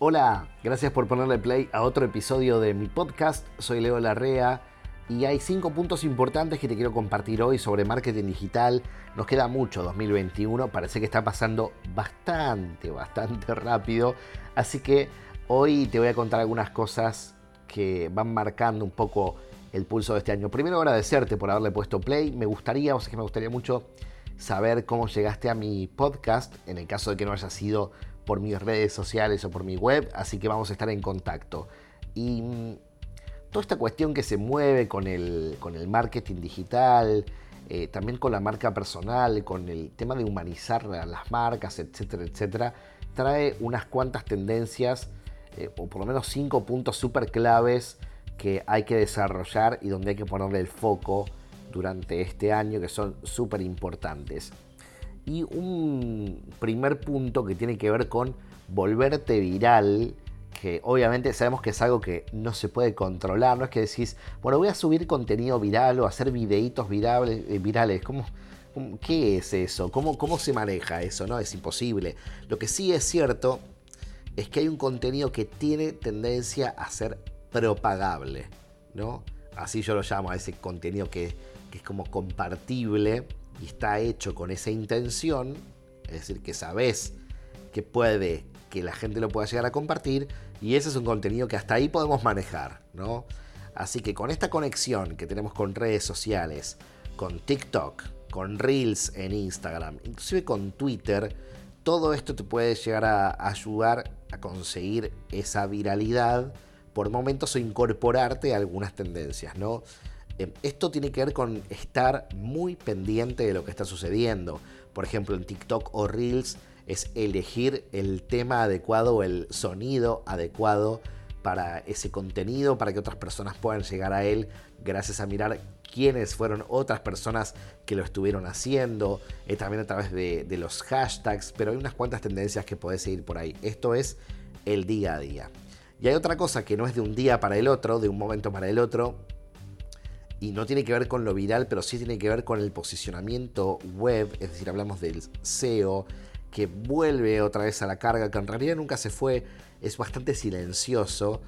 Hola, gracias por ponerle play a otro episodio de mi podcast. Soy Leo Larrea y hay cinco puntos importantes que te quiero compartir hoy sobre marketing digital. Nos queda mucho 2021, parece que está pasando bastante, bastante rápido. Así que hoy te voy a contar algunas cosas que van marcando un poco el pulso de este año. Primero agradecerte por haberle puesto play. Me gustaría, o sea que me gustaría mucho saber cómo llegaste a mi podcast, en el caso de que no haya sido por mis redes sociales o por mi web, así que vamos a estar en contacto. Y mm, toda esta cuestión que se mueve con el, con el marketing digital, eh, también con la marca personal, con el tema de humanizar las marcas, etcétera, etcétera, trae unas cuantas tendencias, eh, o por lo menos cinco puntos súper claves que hay que desarrollar y donde hay que ponerle el foco durante este año que son súper importantes. Y un primer punto que tiene que ver con volverte viral, que obviamente sabemos que es algo que no se puede controlar, no es que decís, bueno, voy a subir contenido viral o hacer videitos virales, eh, virales. ¿Cómo, qué es eso? ¿Cómo, ¿Cómo se maneja eso? No, es imposible. Lo que sí es cierto es que hay un contenido que tiene tendencia a ser propagable, ¿no? Así yo lo llamo a ese contenido que, que es como compartible y está hecho con esa intención, es decir, que sabes que puede que la gente lo pueda llegar a compartir y ese es un contenido que hasta ahí podemos manejar, ¿no? Así que con esta conexión que tenemos con redes sociales, con TikTok, con Reels en Instagram, inclusive con Twitter, todo esto te puede llegar a ayudar a conseguir esa viralidad por momentos o incorporarte a algunas tendencias, ¿no? Em, esto tiene que ver con estar muy pendiente de lo que está sucediendo. Por ejemplo, en TikTok o Reels es elegir el tema adecuado o el sonido adecuado para ese contenido, para que otras personas puedan llegar a él gracias a mirar quiénes fueron otras personas que lo estuvieron haciendo, eh, también a través de, de, los hashtags, pero hay unas cuantas tendencias que podés seguir por ahí. Esto es el día a día. Y hay otra cosa que no es de un día para el otro, de un momento para el otro, y no tiene que ver con lo viral, pero sí tiene que ver con el posicionamiento web, es decir, hablamos del SEO, que vuelve otra vez a la carga, que en realidad nunca se fue, es bastante silencioso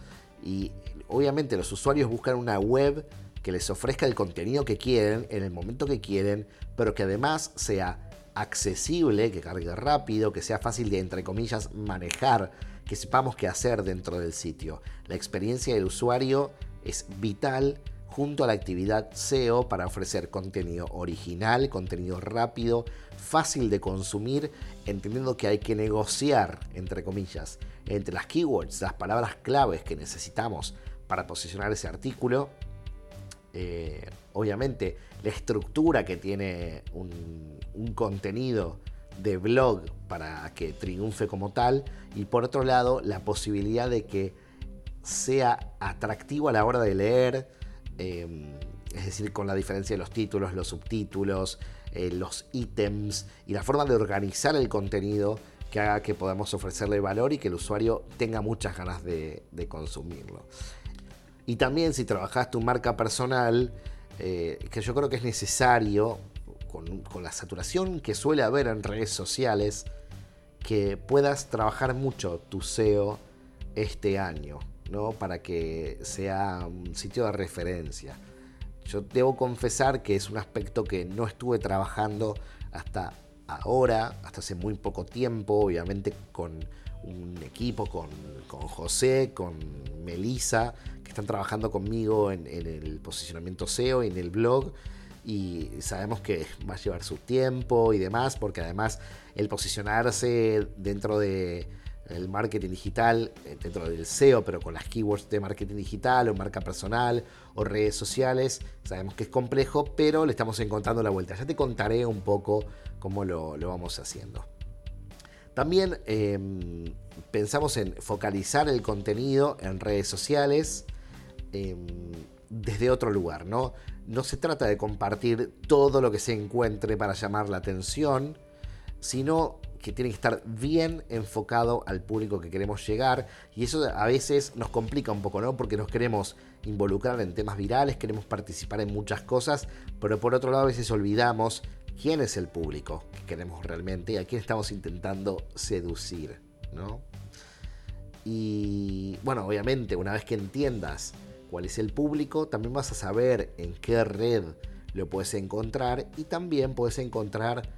y obviamente los usuarios buscan una web que les ofrezca el contenido que quieren, en el momento que quieren, pero que además sea accesible, que cargue rápido, que sea fácil de, entre comillas, manejar, que sepamos qué hacer dentro del sitio. La experiencia del usuario es vital junto a la actividad SEO para ofrecer contenido original, contenido rápido, fácil de consumir, entendiendo que hay que negociar, entre comillas, entre las keywords, las palabras claves que necesitamos para posicionar ese artículo. Eh, obviamente, la estructura que tiene un, un contenido de blog para que triunfe como tal y por otro lado la posibilidad de que sea atractivo a la hora de leer, Em, es decir, con la diferencia de los títulos, los subtítulos, eh, los ítems y la forma de organizar el contenido que haga que podamos ofrecerle valor y que el usuario tenga muchas ganas de, consumirlo. Y también si trabajas tu marca personal, eh, que yo creo que es necesario, con, con la saturación que suele haber en redes sociales, que puedas trabajar mucho tu SEO este año. Para que sea un sitio de referencia. Yo debo confesar que es un aspecto que no estuve trabajando hasta ahora, hasta hace muy poco tiempo, obviamente con un equipo, con, José, con Melissa, que están trabajando conmigo en, en, el posicionamiento SEO y en el blog. Y sabemos que va a llevar su tiempo y demás, porque además el posicionarse dentro de el marketing digital eh, dentro del SEO, pero con las keywords de marketing digital o marca personal o redes sociales. Sabemos que es complejo, pero le estamos encontrando la vuelta. Ya te contaré un poco cómo lo, vamos haciendo. También em, pensamos en focalizar el contenido en redes sociales em, desde otro lugar, ¿no? No se trata de compartir todo lo que se encuentre para llamar la atención, sino que tiene que estar bien enfocado al público que queremos llegar y eso a veces nos complica un poco, ¿no? Porque nos queremos involucrar en temas virales, queremos participar en muchas cosas, pero por otro lado a veces olvidamos quién es el público que queremos realmente y a quién estamos intentando seducir, ¿no? Y bueno, obviamente una vez que entiendas cuál es el público, también vas a saber en qué red lo puedes encontrar y también puedes encontrar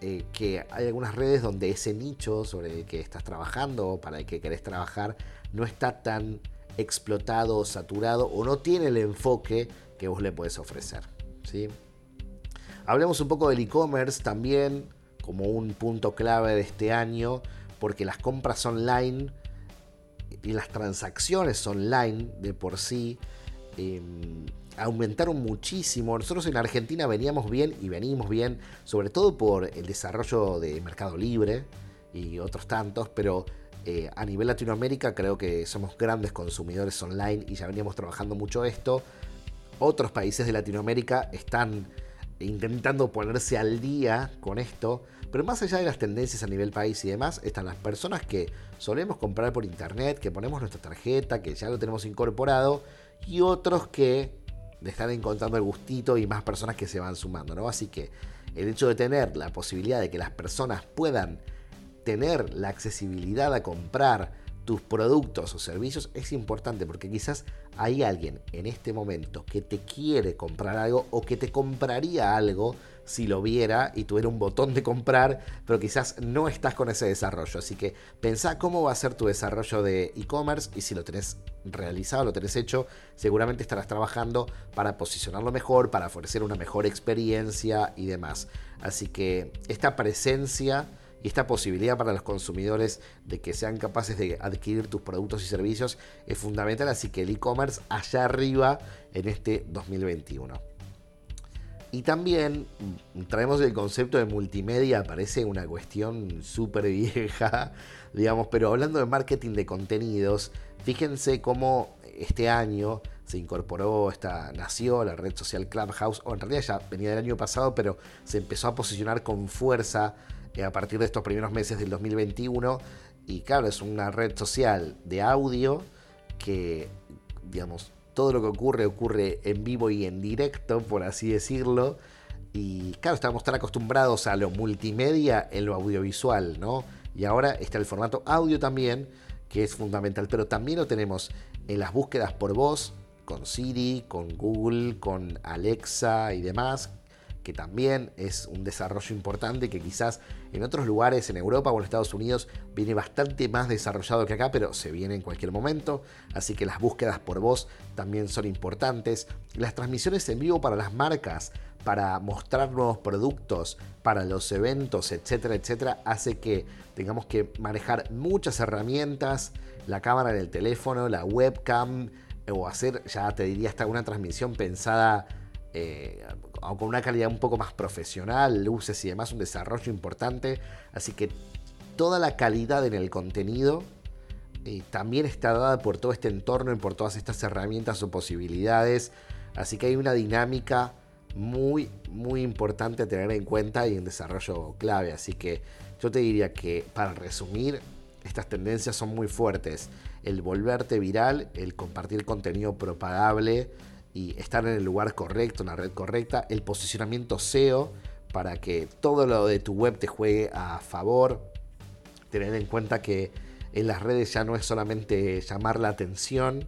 eh, que hay algunas redes donde ese nicho sobre el que estás trabajando o para el que querés trabajar no está tan explotado saturado o no tiene el enfoque que vos le puedes ofrecer. ¿sí? Hablemos un poco del e-commerce también como un punto clave de este año porque las compras online y las transacciones online de por sí em, aumentaron muchísimo. Nosotros en Argentina veníamos bien y venimos bien, sobre todo por el desarrollo de Mercado Libre y otros tantos, pero eh, a nivel Latinoamérica creo que somos grandes consumidores online y ya veníamos trabajando mucho esto. Otros países de Latinoamérica están intentando ponerse al día con esto, pero más allá de las tendencias a nivel país y demás, están las personas que solemos comprar por internet, que ponemos nuestra tarjeta, que ya lo tenemos incorporado, y otros que le están encontrando el gustito y más personas que se van sumando, ¿no? Así que el hecho de tener la posibilidad de que las personas puedan tener la accesibilidad a comprar tus productos o servicios es importante porque quizás hay alguien en este momento que te quiere comprar algo o que te compraría algo si lo viera y tuviera un botón de comprar, pero quizás no estás con ese desarrollo. Así que pensá cómo va a ser tu desarrollo de e-commerce y si lo tenés realizado, lo tenés hecho, seguramente estarás trabajando para posicionarlo mejor, para ofrecer una mejor experiencia y demás. Así que esta presencia y esta posibilidad para los consumidores de que sean capaces de adquirir tus productos y servicios es fundamental, así que el e-commerce allá arriba en este 2021. Y también traemos el concepto de multimedia, parece una cuestión súper vieja, digamos, pero hablando de marketing de contenidos, fíjense cómo este año se incorporó, esta, nació la red social Clubhouse, o en realidad ya venía del año pasado, pero se empezó a posicionar con fuerza eh, a partir de estos primeros meses del 2021. Y claro, es una red social de audio que, digamos, todo lo que ocurre ocurre en vivo y en directo, por así decirlo. Y claro, estamos tan acostumbrados a lo multimedia en lo audiovisual, ¿no? Y ahora está el formato audio también, que es fundamental. Pero también lo tenemos en las búsquedas por voz, con Siri, con Google, con Alexa y demás, que también es un desarrollo importante que quizás en otros lugares, en Europa o en Estados Unidos, viene bastante más desarrollado que acá, pero se viene en cualquier momento. Así que las búsquedas por voz también son importantes. Las transmisiones en vivo para las marcas, para mostrar nuevos productos, para los eventos, etcétera, etcétera, hace que tengamos que manejar muchas herramientas, la cámara del teléfono, la webcam, o hacer, ya te diría, hasta una transmisión pensada eh, con una calidad un poco más profesional, luces y demás, un desarrollo importante. Así que toda la calidad en el contenido eh, también está dada por todo este entorno y por todas estas herramientas o posibilidades. Así que hay una dinámica muy, muy importante a tener en cuenta y un desarrollo clave. Así que yo te diría que para resumir, estas tendencias son muy fuertes. El volverte viral, el compartir contenido propagable, y estar en el lugar correcto, en la red correcta, el posicionamiento SEO para que todo lo de tu web te juegue a favor, tener en cuenta que en las redes ya no es solamente llamar la atención,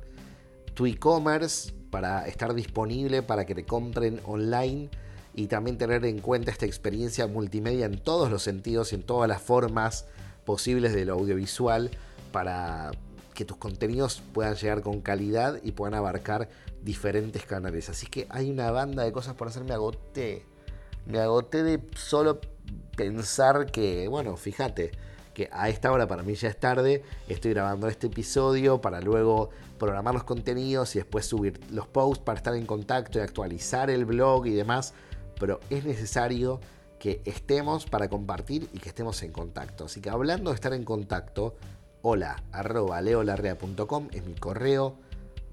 tu e-commerce para estar disponible para que te compren online y también tener en cuenta esta experiencia multimedia en todos los sentidos y en todas las formas posibles de lo audiovisual para que tus contenidos puedan llegar con calidad y puedan abarcar diferentes canales. Así que hay una banda de cosas por hacer. Me agoté. Me agoté de solo pensar que, bueno, fíjate, que a esta hora para mí ya es tarde. Estoy grabando este episodio para luego programar los contenidos y después subir los posts para estar en contacto y actualizar el blog y demás. Pero es necesario que estemos para compartir y que estemos en contacto. Así que hablando de estar en contacto, hola arroba leolarrea.com es mi correo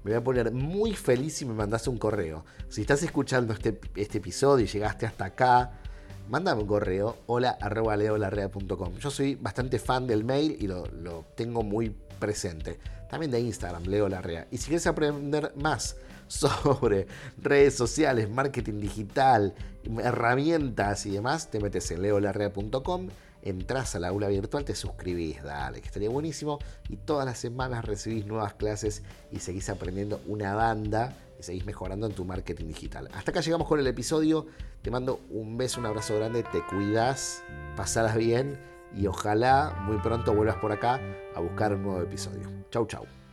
me voy a poner muy feliz si me mandas un correo. Si estás escuchando este, este episodio y llegaste hasta acá, mándame un correo, hola arroba leolarrea.com. Yo soy bastante fan del mail y lo, tengo muy presente. También de Instagram, Leo Larrea. Y si quieres aprender más sobre redes sociales, marketing digital, herramientas y demás, te metes en leolarrea.com entras a la aula virtual, te suscribís, dale, que estaría buenísimo. Y todas las semanas recibís nuevas clases y seguís aprendiendo una banda y seguís mejorando en tu marketing digital. Hasta acá llegamos con el episodio. Te mando un beso, un abrazo grande, te cuidas, pasadas bien y ojalá muy pronto vuelvas por acá a buscar un nuevo episodio. Chau, chau.